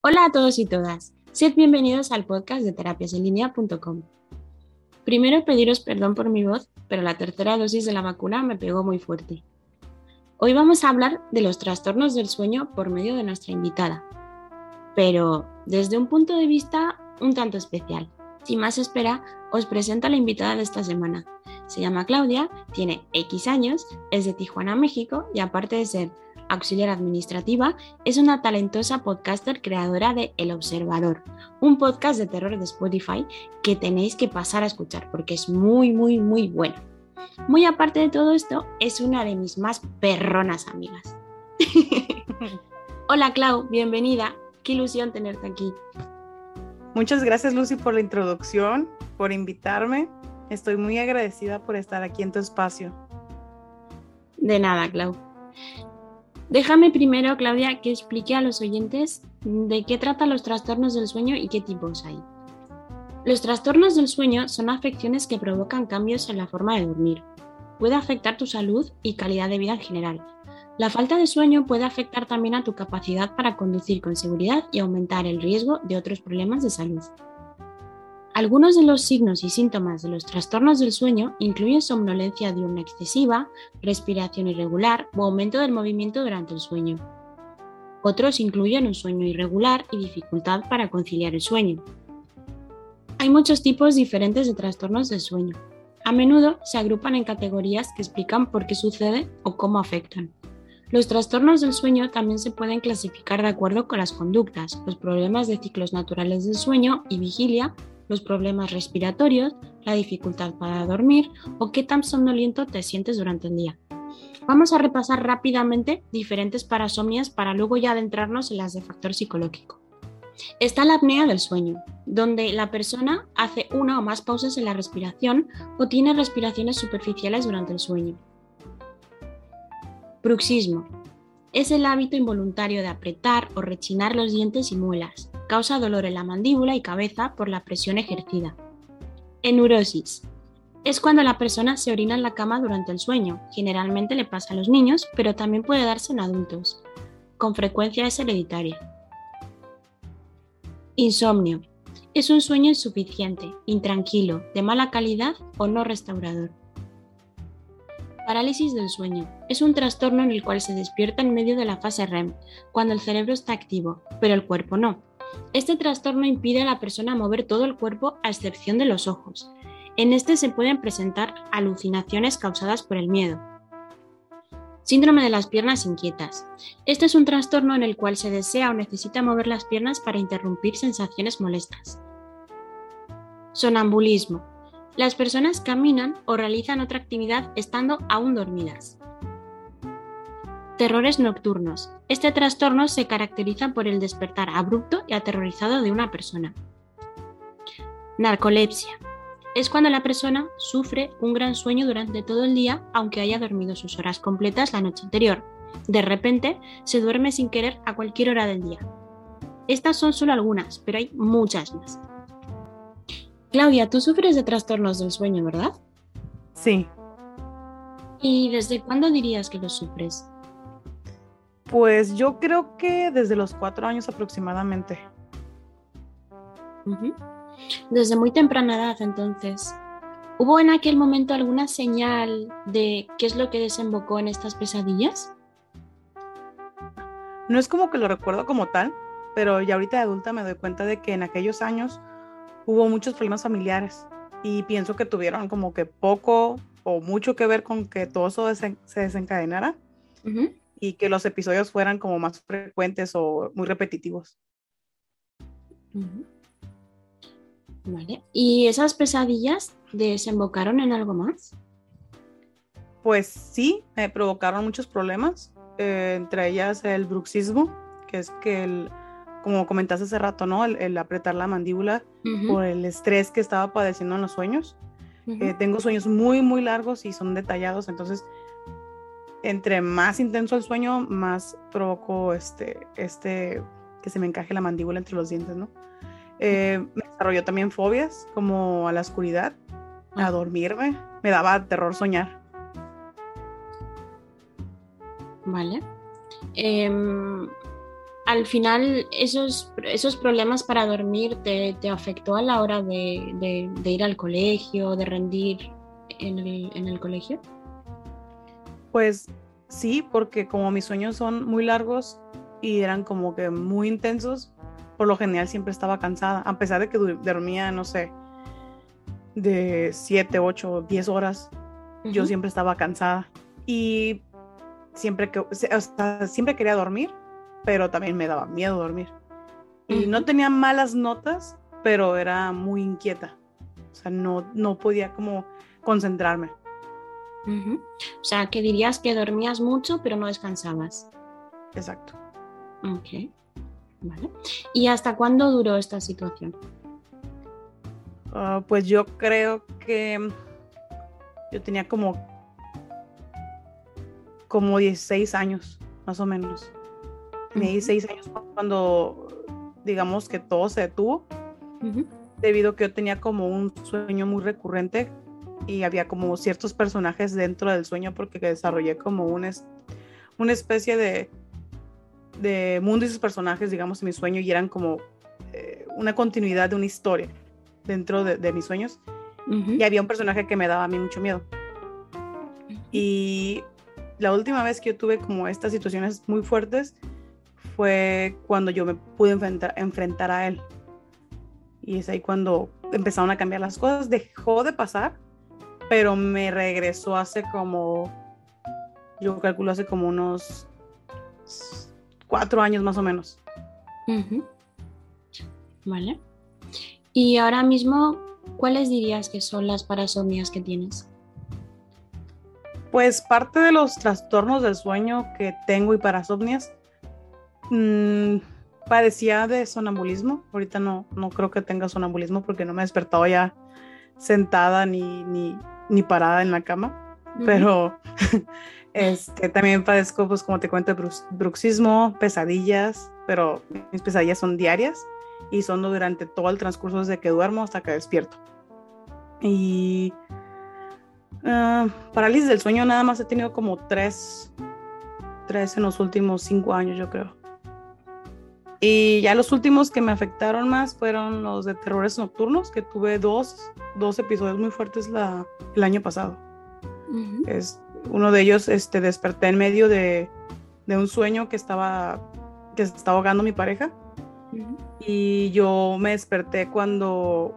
Hola a todos y todas. Sed bienvenidos al podcast de terapiasenlinea.com. Primero pediros perdón por mi voz, pero la tercera dosis de la vacuna me pegó muy fuerte. Hoy vamos a hablar de los trastornos del sueño por medio de nuestra invitada, pero desde un punto de vista un tanto especial. Sin más espera, os presento a la invitada de esta semana. Se llama Claudia, tiene X años, es de Tijuana, México y aparte de ser auxiliar administrativa, es una talentosa podcaster creadora de El Observador, un podcast de terror de Spotify que tenéis que pasar a escuchar porque es muy, muy, muy bueno. Muy aparte de todo esto, es una de mis más perronas amigas. Hola Clau, bienvenida. Qué ilusión tenerte aquí. Muchas gracias Lucy por la introducción, por invitarme. Estoy muy agradecida por estar aquí en tu espacio. De nada, Clau. Déjame primero, Claudia, que explique a los oyentes de qué tratan los trastornos del sueño y qué tipos hay. Los trastornos del sueño son afecciones que provocan cambios en la forma de dormir. Puede afectar tu salud y calidad de vida en general. La falta de sueño puede afectar también a tu capacidad para conducir con seguridad y aumentar el riesgo de otros problemas de salud. Algunos de los signos y síntomas de los trastornos del sueño incluyen somnolencia diurna excesiva, respiración irregular o aumento del movimiento durante el sueño. Otros incluyen un sueño irregular y dificultad para conciliar el sueño. Hay muchos tipos diferentes de trastornos del sueño. A menudo se agrupan en categorías que explican por qué sucede o cómo afectan. Los trastornos del sueño también se pueden clasificar de acuerdo con las conductas, los problemas de ciclos naturales del sueño y vigilia los problemas respiratorios, la dificultad para dormir o qué tan somnoliento te sientes durante el día. Vamos a repasar rápidamente diferentes parasomnias para luego ya adentrarnos en las de factor psicológico. Está la apnea del sueño, donde la persona hace una o más pausas en la respiración o tiene respiraciones superficiales durante el sueño. Bruxismo. Es el hábito involuntario de apretar o rechinar los dientes y muelas, Causa dolor en la mandíbula y cabeza por la presión ejercida. Enurosis. Es cuando la persona se orina en la cama durante el sueño. Generalmente le pasa a los niños, pero también puede darse en adultos. Con frecuencia es hereditaria. Insomnio. Es un sueño insuficiente, intranquilo, de mala calidad o no restaurador. Parálisis del sueño. Es un trastorno en el cual se despierta en medio de la fase REM, cuando el cerebro está activo, pero el cuerpo no. Este trastorno impide a la persona mover todo el cuerpo a excepción de los ojos. En este se pueden presentar alucinaciones causadas por el miedo. Síndrome de las piernas inquietas. Este es un trastorno en el cual se desea o necesita mover las piernas para interrumpir sensaciones molestas. Sonambulismo. Las personas caminan o realizan otra actividad estando aún dormidas. Terrores nocturnos. Este trastorno se caracteriza por el despertar abrupto y aterrorizado de una persona. Narcolepsia. Es cuando la persona sufre un gran sueño durante todo el día aunque haya dormido sus horas completas la noche anterior. De repente se duerme sin querer a cualquier hora del día. Estas son solo algunas, pero hay muchas más. Claudia, tú sufres de trastornos del sueño, ¿verdad? Sí. ¿Y desde cuándo dirías que los sufres? Pues yo creo que desde los cuatro años aproximadamente. Desde muy temprana edad, entonces. ¿Hubo en aquel momento alguna señal de qué es lo que desembocó en estas pesadillas? No es como que lo recuerdo como tal, pero ya ahorita de adulta me doy cuenta de que en aquellos años hubo muchos problemas familiares y pienso que tuvieron como que poco o mucho que ver con que todo eso se desencadenara y que los episodios fueran como más frecuentes o muy repetitivos. Vale. ¿Y esas pesadillas desembocaron en algo más? Pues sí, me provocaron muchos problemas, eh, entre ellas el bruxismo, que es que el, como comentaste hace rato, ¿no? El, apretar la mandíbula por el estrés que estaba padeciendo en los sueños. Eh, tengo sueños muy, muy largos y son detallados, entonces entre más intenso el sueño, más provoco este, este, que se me encaje la mandíbula entre los dientes, ¿no? Eh, me desarrolló también fobias, como a la oscuridad, a ah. dormirme, me daba terror soñar. Vale. Em, al final esos, esos problemas para dormir te, afectó a la hora de, ir al colegio, de rendir en el, en el colegio? Pues sí, porque como mis sueños son muy largos y eran como que muy intensos, por lo general siempre estaba cansada, a pesar de que dormía, no sé, de 7, 8, 10 horas, yo siempre estaba cansada. Y siempre, que, siempre quería dormir, pero también me daba miedo dormir. Y no tenía malas notas, pero era muy inquieta. O sea, no, no podía como concentrarme. O sea, que dirías que dormías mucho, pero no descansabas. Exacto. Ok. Vale. ¿Y hasta cuándo duró esta situación? Ah, pues yo creo que yo tenía como como 16 años, más o menos. Tenía 16 años cuando, digamos que todo se detuvo, debido a que yo tenía como un sueño muy recurrente y había como ciertos personajes dentro del sueño porque desarrollé como una, una especie de, de mundo y sus personajes, digamos, en mi sueño y eran como eh, una continuidad de una historia dentro de, mis sueños. Y había un personaje que me daba a mí mucho miedo. Y la última vez que yo tuve como estas situaciones muy fuertes fue cuando yo me pude enfrentar, enfrentar a él. Y es ahí cuando empezaron a cambiar las cosas. Dejó de pasar, pero me regresó hace como, yo calculo hace como unos cuatro años más o menos. Vale. Y ahora mismo, ¿cuáles dirías que son las parasomnias que tienes? Pues parte de los trastornos del sueño que tengo y parasomnias, mmm, padecía de sonambulismo. Ahorita no, no creo que tenga sonambulismo porque no me he despertado ya sentada ni, ni, parada en la cama. Pero este, también padezco, pues como te cuento, bruxismo, pesadillas, pero mis pesadillas son diarias y son durante todo el transcurso desde que duermo hasta que despierto. Y Ah, parálisis del sueño nada más he tenido como tres, tres en los últimos cinco años, yo creo. Y ya los últimos que me afectaron más fueron los de terrores nocturnos, que tuve dos, dos episodios muy fuertes la, el año pasado. es, uno de ellos este, desperté en medio de, de, un sueño que estaba, que estaba ahogando mi pareja. Y yo me desperté cuando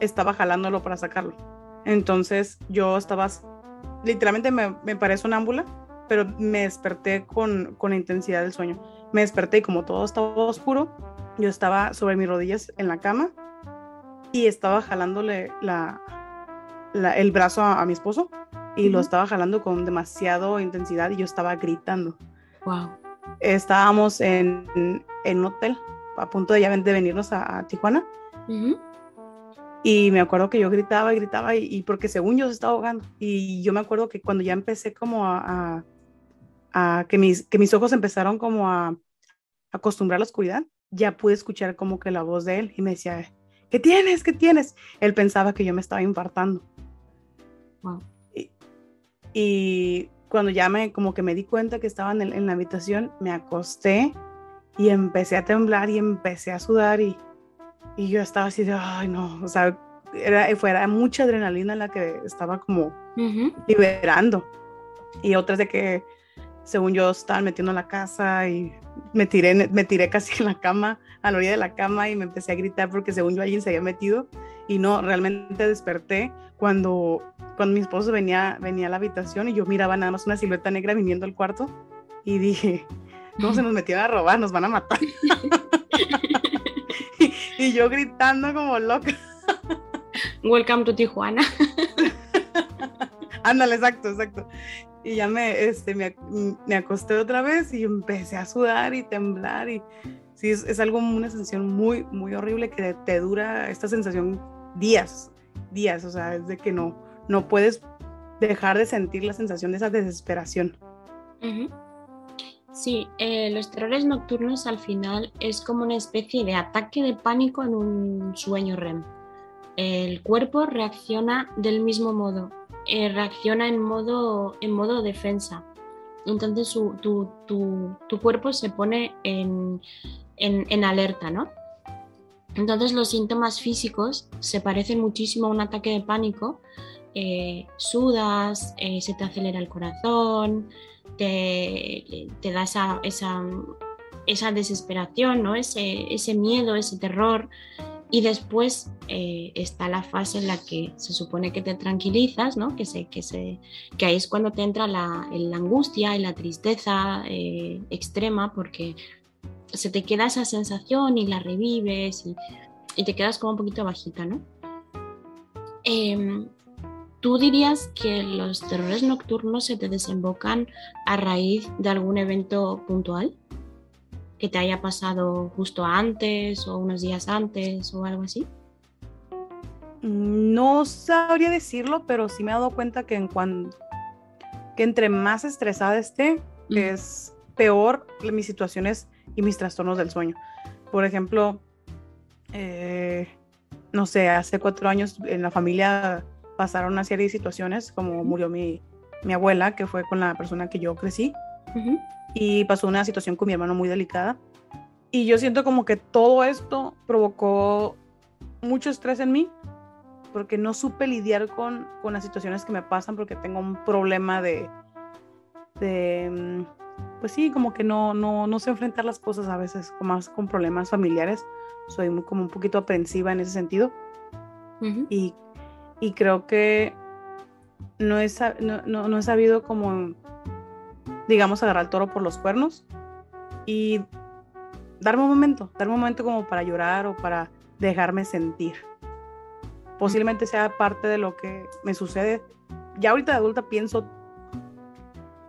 estaba jalándolo para sacarlo. Entonces yo estaba, literalmente me, me paré sonámbula, pero me desperté con, con la intensidad del sueño. Me desperté y como todo estaba oscuro, yo estaba sobre mis rodillas en la cama y estaba jalándole la, el brazo a, mi esposo y lo estaba jalando con demasiada intensidad y yo estaba gritando. Wow. Estábamos en, en un hotel a punto de ya de venirnos a, Tijuana. Y me acuerdo que yo gritaba y gritaba y, porque según yo se estaba ahogando. Y yo me acuerdo que cuando ya empecé como a, a, que, mis, que mis ojos empezaron como a, acostumbrar a la oscuridad, ya pude escuchar como que la voz de él y me decía, ¿qué tienes? ¿Qué tienes? Él pensaba que yo me estaba infartando. Y, cuando ya me, como que me di cuenta que estaba en, en la habitación, me acosté y empecé a temblar y empecé a sudar y y yo estaba así de, ay, no, o sea, era, fuera mucha adrenalina la que estaba como liberando. Y otras de que, según yo, estaban metiendo en la casa y me tiré, me tiré casi en la cama, a la orilla de la cama y me empecé a gritar porque según yo alguien se había metido. Y no, realmente desperté cuando, cuando mi esposo venía, venía a la habitación y yo miraba nada más una silueta negra viniendo al cuarto y dije, no, se nos metieron a robar, nos van a matar. y yo gritando como loca. Welcome to Tijuana. Ándale, exacto, exacto. Y ya me, este, me, me, acosté otra vez y empecé a sudar y temblar. Y sí, es, algo, una sensación muy, muy horrible que te dura esta sensación días, días. O sea, es de que no, no puedes dejar de sentir la sensación de esa desesperación. Sí, eh, los terrores nocturnos al final es como una especie de ataque de pánico en un sueño REM. El cuerpo reacciona del mismo modo, eh, reacciona en modo, en modo defensa. entonces tu, cuerpo se pone en, alerta, ¿no? Entonces los síntomas físicos se parecen muchísimo a un ataque de pánico. Eh, sudas, eh, se te acelera el corazón, te, da esa, esa, desesperación, ¿no? ese, ese miedo, ese terror y después eh, está la fase en la que se supone que te tranquilizas, ¿no? que, se, que, se, que ahí es cuando te entra la, angustia y la tristeza eh, extrema porque se te queda esa sensación y la revives y, te quedas como un poquito bajita. ¿no? Em, ¿Tú dirías que los terrores nocturnos se te desembocan a raíz de algún evento puntual? Que te haya pasado justo antes o unos días antes o algo así? No sabría decirlo, pero sí me he dado cuenta que, en cuando, que entre más estresada esté, es peor mis situaciones y mis trastornos del sueño. Por ejemplo, eh, no sé, hace cuatro años en la familia pasaron una serie de situaciones, como murió mi, mi abuela, que fue con la persona que yo crecí y pasó una situación con mi hermano muy delicada. Y yo siento como que todo esto provocó mucho estrés en mí porque no supe lidiar con, con las situaciones que me pasan porque tengo un problema de, de mm, pues sí, como que no, no, no sé enfrentar las cosas a veces, más con problemas familiares. Soy muy, como un poquito aprensiva en ese sentido. y, y, creo que no he, no, no, no he sabido como digamos, agarrar el toro por los cuernos y darme un momento, darme un momento como para llorar o para dejarme sentir. Posiblemente sea parte de lo que me sucede. Ya ahorita de adulta pienso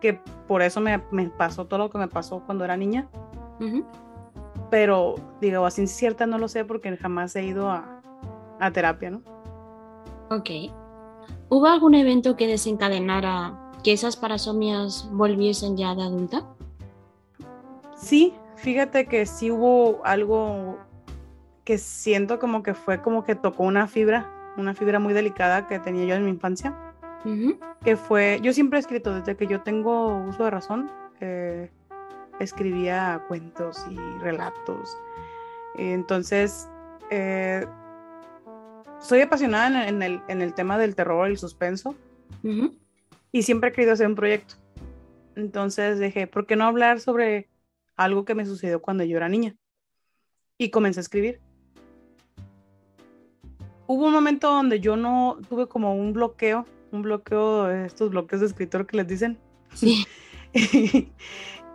que por eso me, pasó todo lo que me pasó cuando era niña. Pero digo, así cierta no lo sé porque jamás he ido a, a terapia, ¿no? Ok. ¿Hubo algún evento que desencadenara que esas parasomias volviesen ya de adulta? Sí, fíjate que sí hubo algo que siento como que fue como que tocó una fibra, una fibra muy delicada que tenía yo en mi infancia, que fue, yo siempre he escrito desde que yo tengo uso de razón, escribía cuentos y relatos, entonces eh, soy apasionada en, el, en, el, tema del terror y el suspenso y siempre he querido hacer un proyecto. Entonces dije, ¿por qué no hablar sobre algo que me sucedió cuando yo era niña? Y comencé a escribir. Hubo un momento donde yo no tuve como un bloqueo, un bloqueo, estos bloqueos de escritor que les dicen. Sí.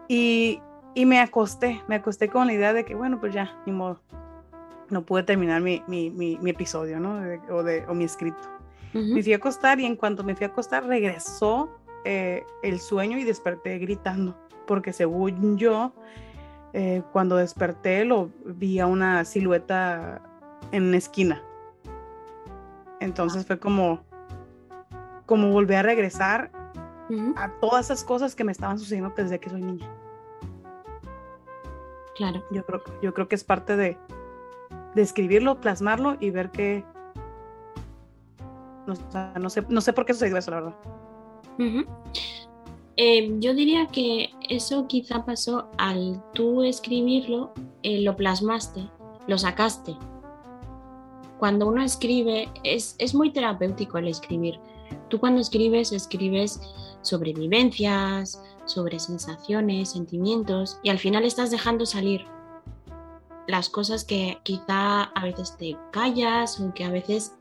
y, y, me acosté, me acosté con la idea de que, bueno, pues ya, ni modo. No pude terminar mi, mi, mi, episodio, ¿no? o, de, o mi escrito. Me fui a acostar y en cuanto me fui a acostar regresó eh, el sueño y desperté gritando, porque según yo, eh, cuando desperté lo vi a una silueta en una esquina. Entonces fue como, como volver a regresar a todas esas cosas que me estaban sucediendo desde que soy niña. Claro. Yo creo, yo creo que es parte de, de escribirlo, plasmarlo y ver que, no, sé, no sé por qué sucedió eso, la verdad. Eh, yo diría que eso quizá pasó al tú escribirlo, eh, lo plasmaste, lo sacaste. Cuando uno escribe, es, es, muy terapéutico el escribir. Tú cuando escribes, escribes sobre vivencias, sobre sensaciones, sentimientos, y al final estás dejando salir las cosas que quizá a veces te callas o que a veces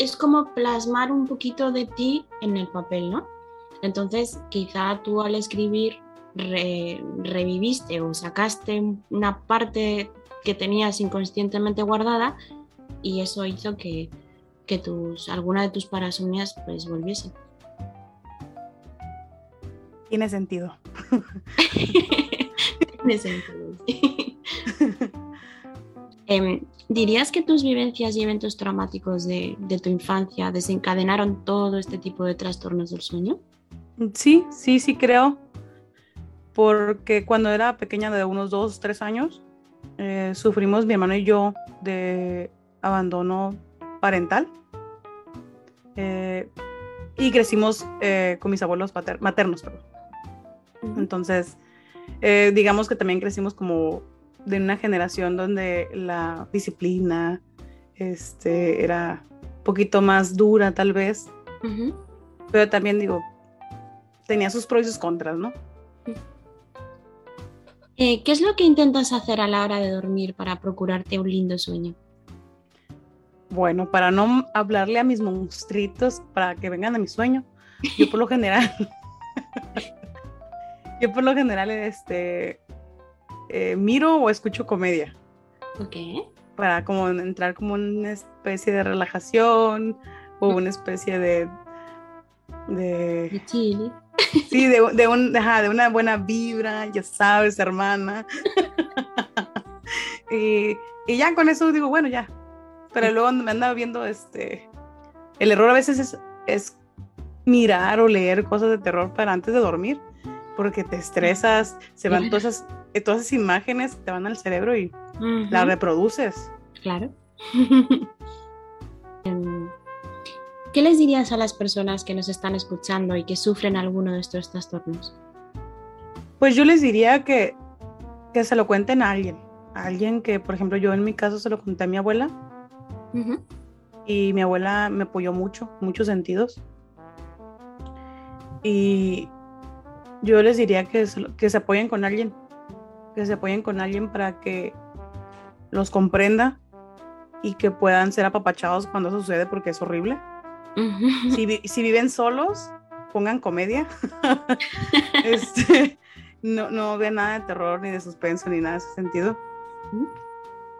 es como plasmar un poquito de ti en el papel, ¿no? Entonces, quizá tú al escribir reviviste o sacaste una parte que tenías inconscientemente guardada y eso hizo que, tus, alguna de tus parasomnias pues volviese. Tiene sentido. Tiene sentido. Em, ¿Dirías que tus vivencias y eventos traumáticos de, tu infancia desencadenaron todo este tipo de trastornos del sueño? Sí, sí, sí creo. Porque cuando era pequeña, de unos dos, tres años, eh, sufrimos mi hermano y yo de abandono parental. Eh, y crecimos eh, con mis abuelos maternos. Perdón. Entonces, digamos que también crecimos como de una generación donde la disciplina este, era un poquito más dura tal vez, pero también digo, tenía sus pros y sus contras, ¿no? Eh, ¿Qué es lo que intentas hacer a la hora de dormir para procurarte un lindo sueño? Bueno, para no hablarle a mis monstruitos para que vengan a mi sueño, yo por lo general, yo por lo general, este, eh, miro o escucho comedia. Ok. Para como entrar como una especie de relajación o una especie de... De, de chile. Sí, de, de, un, de, una buena vibra, ya sabes, hermana. y, y, ya con eso digo, bueno, ya. Pero luego me andaba viendo este... El error a veces es, es mirar o leer cosas de terror para antes de dormir, porque te estresas, se van todas esas todas esas imágenes te van al cerebro y las reproduces. Claro. Em, ¿Qué les dirías a las personas que nos están escuchando y que sufren alguno de estos trastornos? Pues yo les diría que, que se lo cuenten a alguien. A alguien que, por ejemplo, yo en mi caso se lo conté a mi abuela. Y mi abuela me apoyó mucho, muchos sentidos. Y yo les diría que, que se apoyen con alguien, que se apoyen con alguien para que los comprenda y que puedan ser apapachados cuando eso sucede porque es horrible. si, viven solos, pongan comedia. este, no, no vean nada de terror, ni de suspenso, ni nada de ese sentido.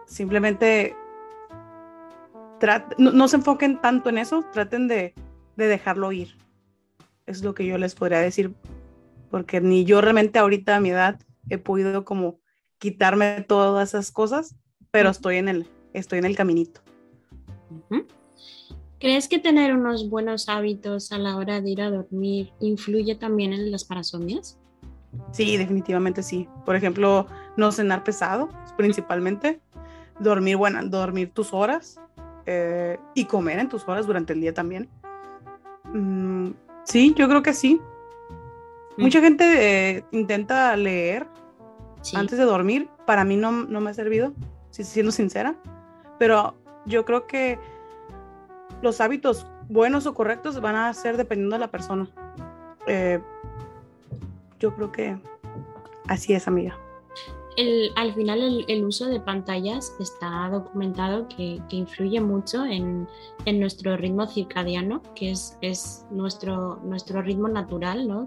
Simplemente no, se enfoquen tanto en eso, traten de, de dejarlo ir. Es lo que yo les podría decir, porque ni yo realmente ahorita a mi edad he podido como quitarme todas esas cosas, pero estoy en el, estoy en el caminito. ¿Crees que tener unos buenos hábitos a la hora de ir a dormir influye también en las parasomias? Sí, definitivamente sí. Por ejemplo, no cenar pesado, principalmente. Dormir, bueno, dormir tus horas eh, y comer en tus horas durante el día también. Mm, sí, yo creo que sí. Mucha gente eh, intenta leer antes de dormir. Para mí no, me ha servido, si siendo sincera. Pero yo creo que los hábitos buenos o correctos van a ser dependiendo de la persona. Eh, yo creo que así es, amiga. al final el, uso de pantallas está documentado que, influye mucho en, nuestro ritmo circadiano, que es, es nuestro, nuestro ritmo natural, ¿no?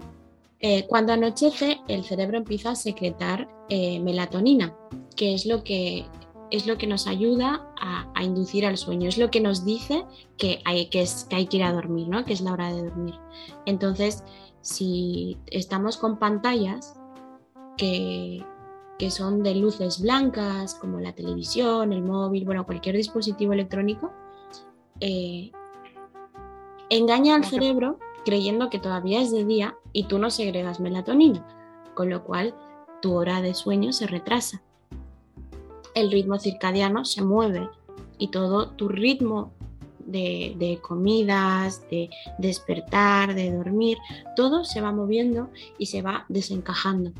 Eh, cuando anochece, el cerebro empieza a secretar eh, melatonina, que es lo que, es lo que nos ayuda a, inducir al sueño, es lo que nos dice que hay que, es, que hay que ir a dormir, ¿no? que es la hora de dormir. Entonces, si estamos con pantallas que, que son de luces blancas, como la televisión, el móvil, bueno, cualquier dispositivo electrónico, eh, engaña al cerebro creyendo que todavía es de día y tú no segregas melatonina, con lo cual tu hora de sueño se retrasa. El ritmo circadiano se mueve y todo tu ritmo de, comidas, de despertar, de dormir, todo se va moviendo y se va desencajando.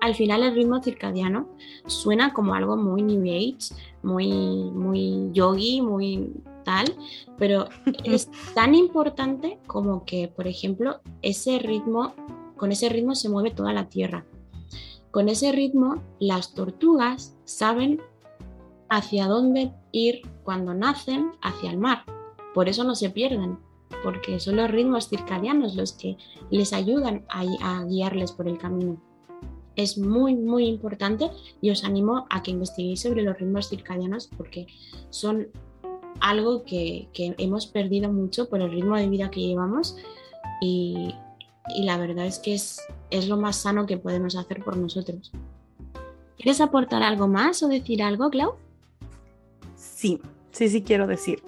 Al final el ritmo circadiano suena como algo muy New Age, muy, muy yogi, muy tal, pero es tan importante como que, por ejemplo, ese ritmo, con ese ritmo se mueve toda la Tierra. Con ese ritmo, las tortugas saben hacia dónde ir cuando nacen hacia el mar. Por eso no se pierden, porque son los ritmos circadianos los que les ayudan a, a guiarles por el camino. Es muy, muy importante y os animo a que investiguéis sobre los ritmos circadianos porque son algo que, hemos perdido mucho por el ritmo de vida que llevamos y, la verdad es que es, es lo más sano que podemos hacer por nosotros. ¿Quieres aportar algo más o decir algo, Clau? Sí, sí, sí quiero decir.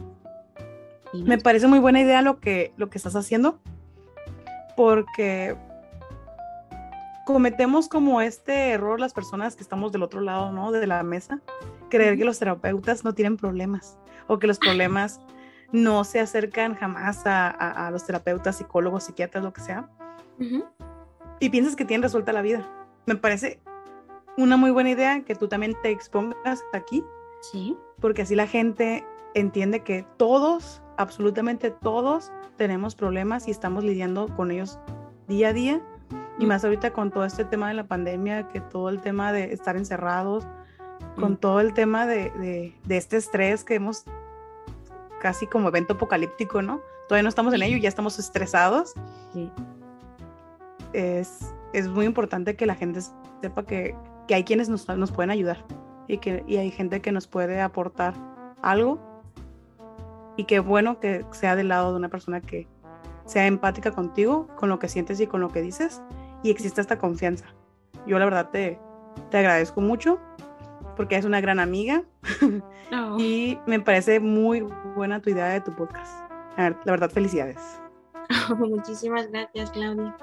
Me parece muy buena idea lo que, lo que estás haciendo, porque cometemos como este error las personas que estamos del otro lado, ¿no? De la mesa, creer que los terapeutas no tienen problemas o que los problemas no se acercan jamás a, los terapeutas, psicólogos, psiquiatras, lo que sea. y piensas que tienen resuelta la vida. Me parece una muy buena idea que tú también te expongas aquí. Sí. Porque así la gente entiende que todos, absolutamente todos, tenemos problemas y estamos lidiando con ellos día a día. Y más ahorita con todo este tema de la pandemia, que todo el tema de estar encerrados, con todo el tema de, de, este estrés que hemos casi como evento apocalíptico, ¿no? Todavía no estamos en ello, ya estamos estresados. Sí. Es, es muy importante que la gente sepa que, que hay quienes nos, nos, pueden ayudar y que y hay gente que nos puede aportar algo y qué bueno que sea del lado de una persona que sea empática contigo, con lo que sientes y con lo que dices y exista esta confianza. Yo la verdad te, te agradezco mucho porque es una gran amiga y me parece muy buena tu idea de tu podcast. La verdad, felicidades. muchísimas gracias, Claudia.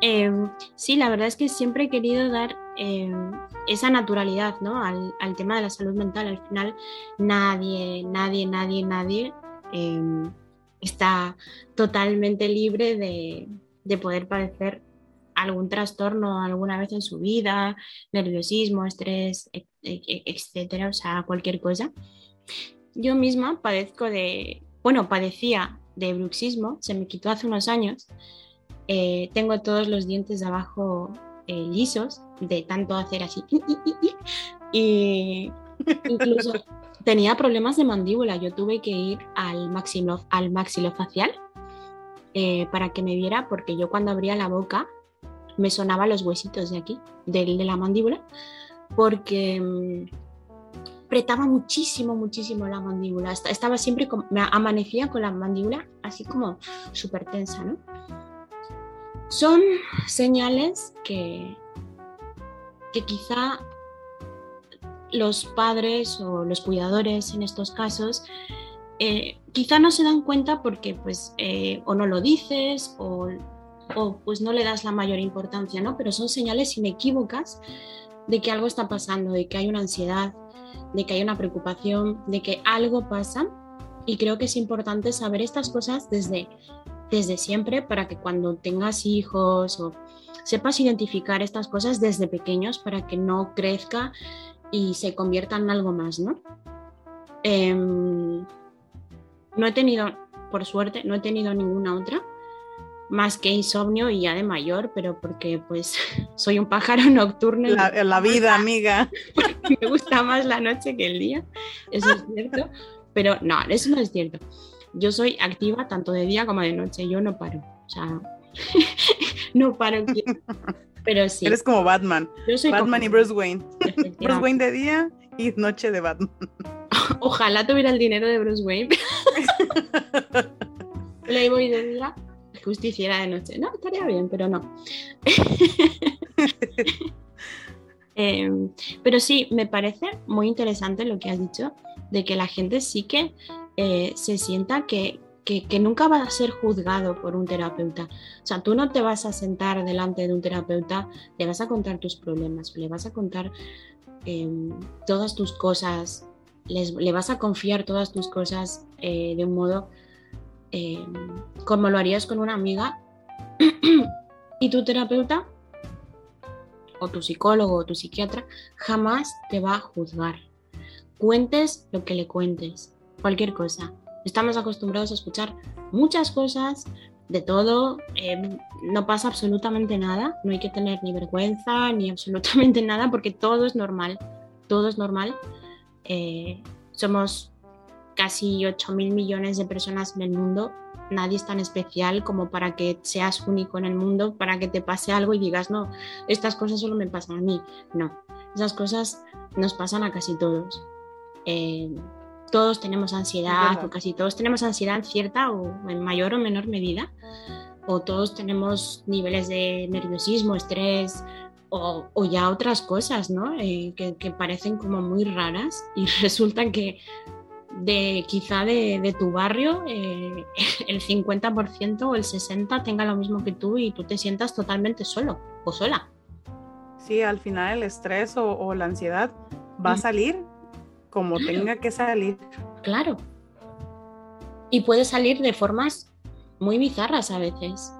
Em, sí, la verdad es que siempre he querido dar em, esa naturalidad ¿no? al, tema de la salud mental. Al final, nadie, nadie, nadie, nadie em, está totalmente libre de, de, poder padecer algún trastorno alguna vez en su vida, nerviosismo, estrés, e, e, e, etcétera, o sea, cualquier cosa. Yo misma padezco de, bueno, padecía de bruxismo, se me quitó hace unos años eh, tengo todos los dientes de abajo eh, lisos de tanto hacer así. Y incluso tenía problemas de mandíbula. Yo tuve que ir al, maxilo, al maxilofacial eh, para que me viera, porque yo cuando abría la boca me sonaban los huesitos de aquí, de, de la mandíbula, porque mm, apretaba muchísimo, muchísimo la mandíbula. Estaba siempre, me amanecía con la mandíbula así como súper tensa, ¿no? Son señales que, que quizá los padres o los cuidadores en estos casos eh, quizá no se dan cuenta porque pues eh, o no lo dices o, o, pues no le das la mayor importancia, ¿no? Pero son señales inequívocas de que algo está pasando, de que hay una ansiedad, de que hay una preocupación, de que algo pasa y creo que es importante saber estas cosas desde desde siempre para que cuando tengas hijos o sepas identificar estas cosas desde pequeños para que no crezca y se convierta en algo más, ¿no? Em, no he tenido, por suerte, no he tenido ninguna otra más que insomnio y ya de mayor, pero porque pues soy un pájaro nocturno. La, la vida, amiga. Me gusta más la noche que el día, eso es cierto, pero no, eso no es cierto yo soy activa tanto de día como de noche, yo no paro, o sea, no paro. Pero sí. Eres como Batman. Yo soy Batman y Bruce Wayne. Bruce Wayne de día y noche de Batman. Ojalá tuviera el dinero de Bruce Wayne. Playboy de día, justiciera de noche. No, estaría bien, pero no. Em, pero sí, me parece muy interesante lo que has dicho, de que la gente sí que eh, se sienta que, nunca va a ser juzgado por un terapeuta. O sea, tú no te vas a sentar delante de un terapeuta, le vas a contar tus problemas, le vas a contar em, todas tus cosas, le vas a confiar todas tus cosas eh, de un modo em, como lo harías con una amiga. y tu terapeuta o tu psicólogo o tu psiquiatra jamás te va a juzgar. Cuentes lo que le cuentes, cualquier cosa. Estamos acostumbrados a escuchar muchas cosas, de todo, em, no pasa absolutamente nada, no hay que tener ni vergüenza ni absolutamente nada porque todo es normal, todo es normal. Eh, somos casi 8 mil millones de personas en el mundo, nadie es tan especial como para que seas único en el mundo, para que te pase algo y digas, no, estas cosas solo me pasan a mí. No, esas cosas nos pasan a casi todos. Eh, todos tenemos ansiedad, o casi todos tenemos ansiedad en cierta o en mayor o menor medida, o todos tenemos niveles de nerviosismo, estrés o, ya otras cosas, ¿no? Eh, que, parecen como muy raras y resulta que de quizá de, tu barrio eh, el 50% o el 60% tenga lo mismo que tú y tú te sientas totalmente solo o sola. Sí, al final el estrés o, la ansiedad va a salir como tenga que salir. Claro. Y puede salir de formas muy bizarras a veces.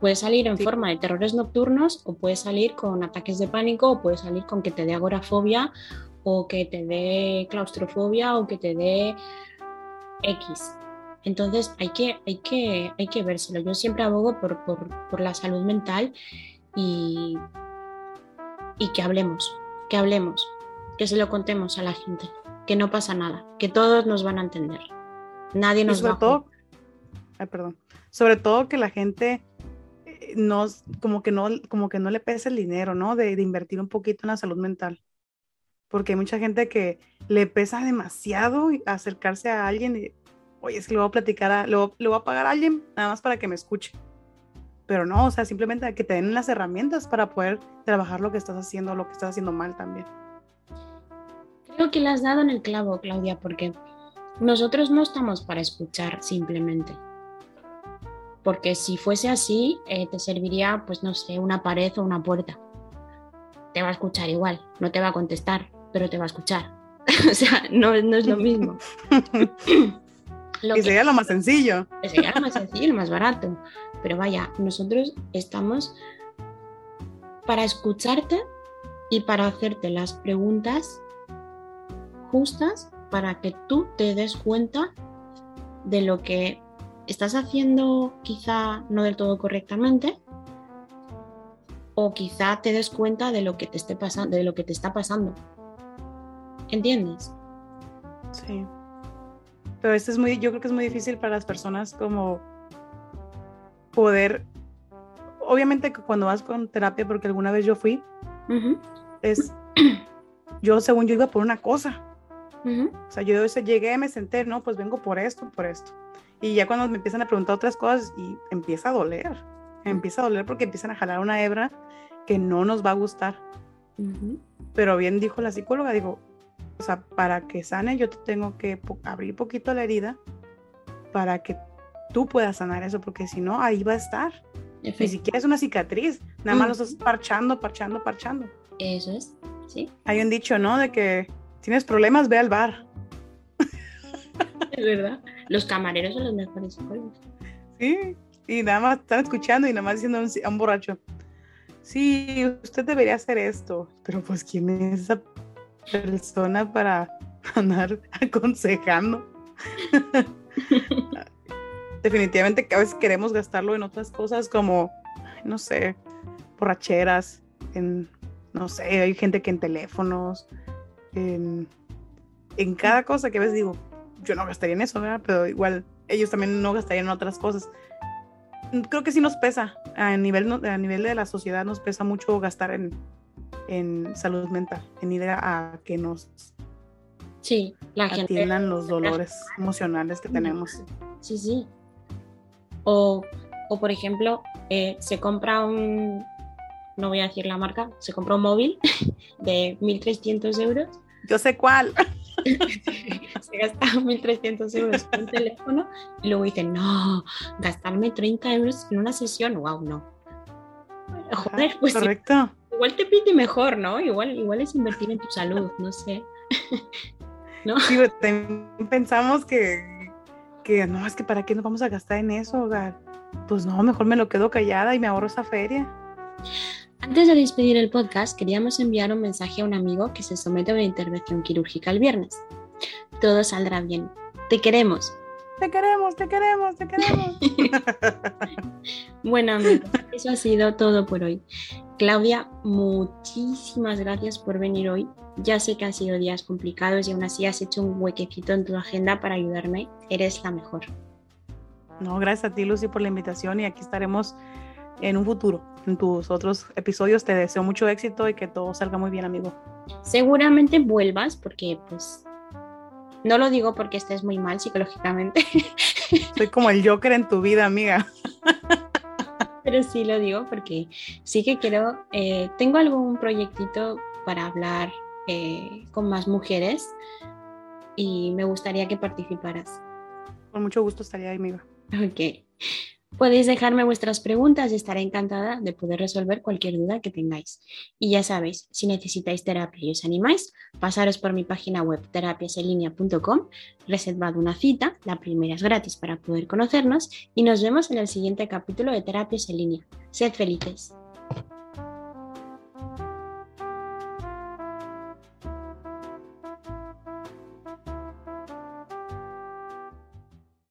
Puede salir en forma de terrores nocturnos o puede salir con ataques de pánico o puede salir con que te dé agorafobia o que te dé claustrofobia o que te dé X. Entonces hay que, hay que, hay que vérselo. Yo siempre abogo por, por, la salud mental y, y que hablemos, que hablemos, que se lo contemos a la gente, que no pasa nada, que todos nos van a entender. Nadie nos va a... Ay, perdón. Sobre todo que la gente eh, nos, como que no, como que no le pese el dinero, ¿no? De, de invertir un poquito en la salud mental porque hay mucha gente que le pesa demasiado acercarse a alguien y, oye, es que le voy a platicar, a, le, voy, a pagar a alguien nada más para que me escuche. Pero no, o sea, simplemente que te den las herramientas para poder trabajar lo que estás haciendo, lo que estás haciendo mal también. Creo que le has dado en el clavo, Claudia, porque nosotros no estamos para escuchar simplemente. Porque si fuese así, eh, te serviría, pues no sé, una pared o una puerta. Te va a escuchar igual, no te va a contestar, pero te va a escuchar. o sea, no, es lo mismo. y sería lo más sencillo. Sería lo más sencillo lo más barato. Pero vaya, nosotros estamos para escucharte y para hacerte las preguntas justas para que tú te des cuenta de lo que estás haciendo quizá no del todo correctamente o quizá te des cuenta de lo que te esté pasando de lo que te está pasando ¿Entiendes? Sí. Pero esto es muy, yo creo que es muy difícil para las personas como poder, obviamente cuando vas con terapia, porque alguna vez yo fui, es, yo según yo iba por una cosa. O sea, yo llegué, me senté, no, pues vengo por esto, por esto. Y ya cuando me empiezan a preguntar otras cosas y empieza a doler, empieza a doler porque empiezan a jalar una hebra que no nos va a gustar. Pero bien dijo la psicóloga, digo, o sea, para que sane yo te tengo que abrir poquito la herida para que tú puedas sanar eso, porque si no, ahí va a estar. Ni siquiera es una cicatriz, nada más lo estás parchando, parchando, parchando. Eso es, sí. Hay un dicho, ¿no? De que tienes problemas, ve al bar. Es verdad. Los camareros son los mejores psicólogos. Sí, y nada más están escuchando y nada más diciendo a un borracho, sí, usted debería hacer esto, pero pues ¿quién es esa persona para andar aconsejando. Definitivamente que a veces queremos gastarlo en otras cosas como, no sé, borracheras, en, no sé, hay gente que en teléfonos, en, en cada cosa que a veces digo, yo no gastaría en eso, ¿verdad? Pero igual ellos también no gastarían en otras cosas. Creo que sí nos pesa, a nivel, a nivel de la sociedad nos pesa mucho gastar en, en salud mental, en ir a, que nos sí, la atiendan los dolores emocionales que tenemos. Sí, sí. O, o por ejemplo, eh, se compra un, no voy a decir la marca, se compra un móvil de 1.300 euros. Yo sé cuál. se gasta 1.300 euros en un teléfono y luego dicen, no, gastarme 30 euros en una sesión, wow, no. Joder, pues Correcto igual te pide mejor, ¿no? Igual, igual es invertir en tu salud, no sé. ¿No? Sí, pensamos que, que no, es que para qué nos vamos a gastar en eso, Pues no, mejor me lo quedo callada y me ahorro esa feria. Antes de despedir el podcast, queríamos enviar un mensaje a un amigo que se somete a una intervención quirúrgica el viernes. Todo saldrá bien. Te queremos. Te queremos, te queremos, te queremos. bueno, amigos, eso ha sido todo por hoy. Claudia, muchísimas gracias por venir hoy. Ya sé que han sido días complicados y aún así has hecho un huequecito en tu agenda para ayudarme. Eres la mejor. No, gracias a ti, Lucy, por la invitación y aquí estaremos en un futuro. En tus otros episodios te deseo mucho éxito y que todo salga muy bien, amigo. Seguramente vuelvas porque pues no lo digo porque estés muy mal psicológicamente. Soy como el Joker en tu vida, amiga. pero sí lo digo porque sí que quiero, eh, tengo algún proyectito para hablar eh, con más mujeres y me gustaría que participaras. Con mucho gusto estaría ahí, amiga. Ok. Podéis dejarme vuestras preguntas y estaré encantada de poder resolver cualquier duda que tengáis. Y ya sabéis, si necesitáis terapia y os animáis, pasaros por mi página web terapiaselinea.com, reservad una cita, la primera es gratis para poder conocernos y nos vemos en el siguiente capítulo de Terapias en línea. Sed felices.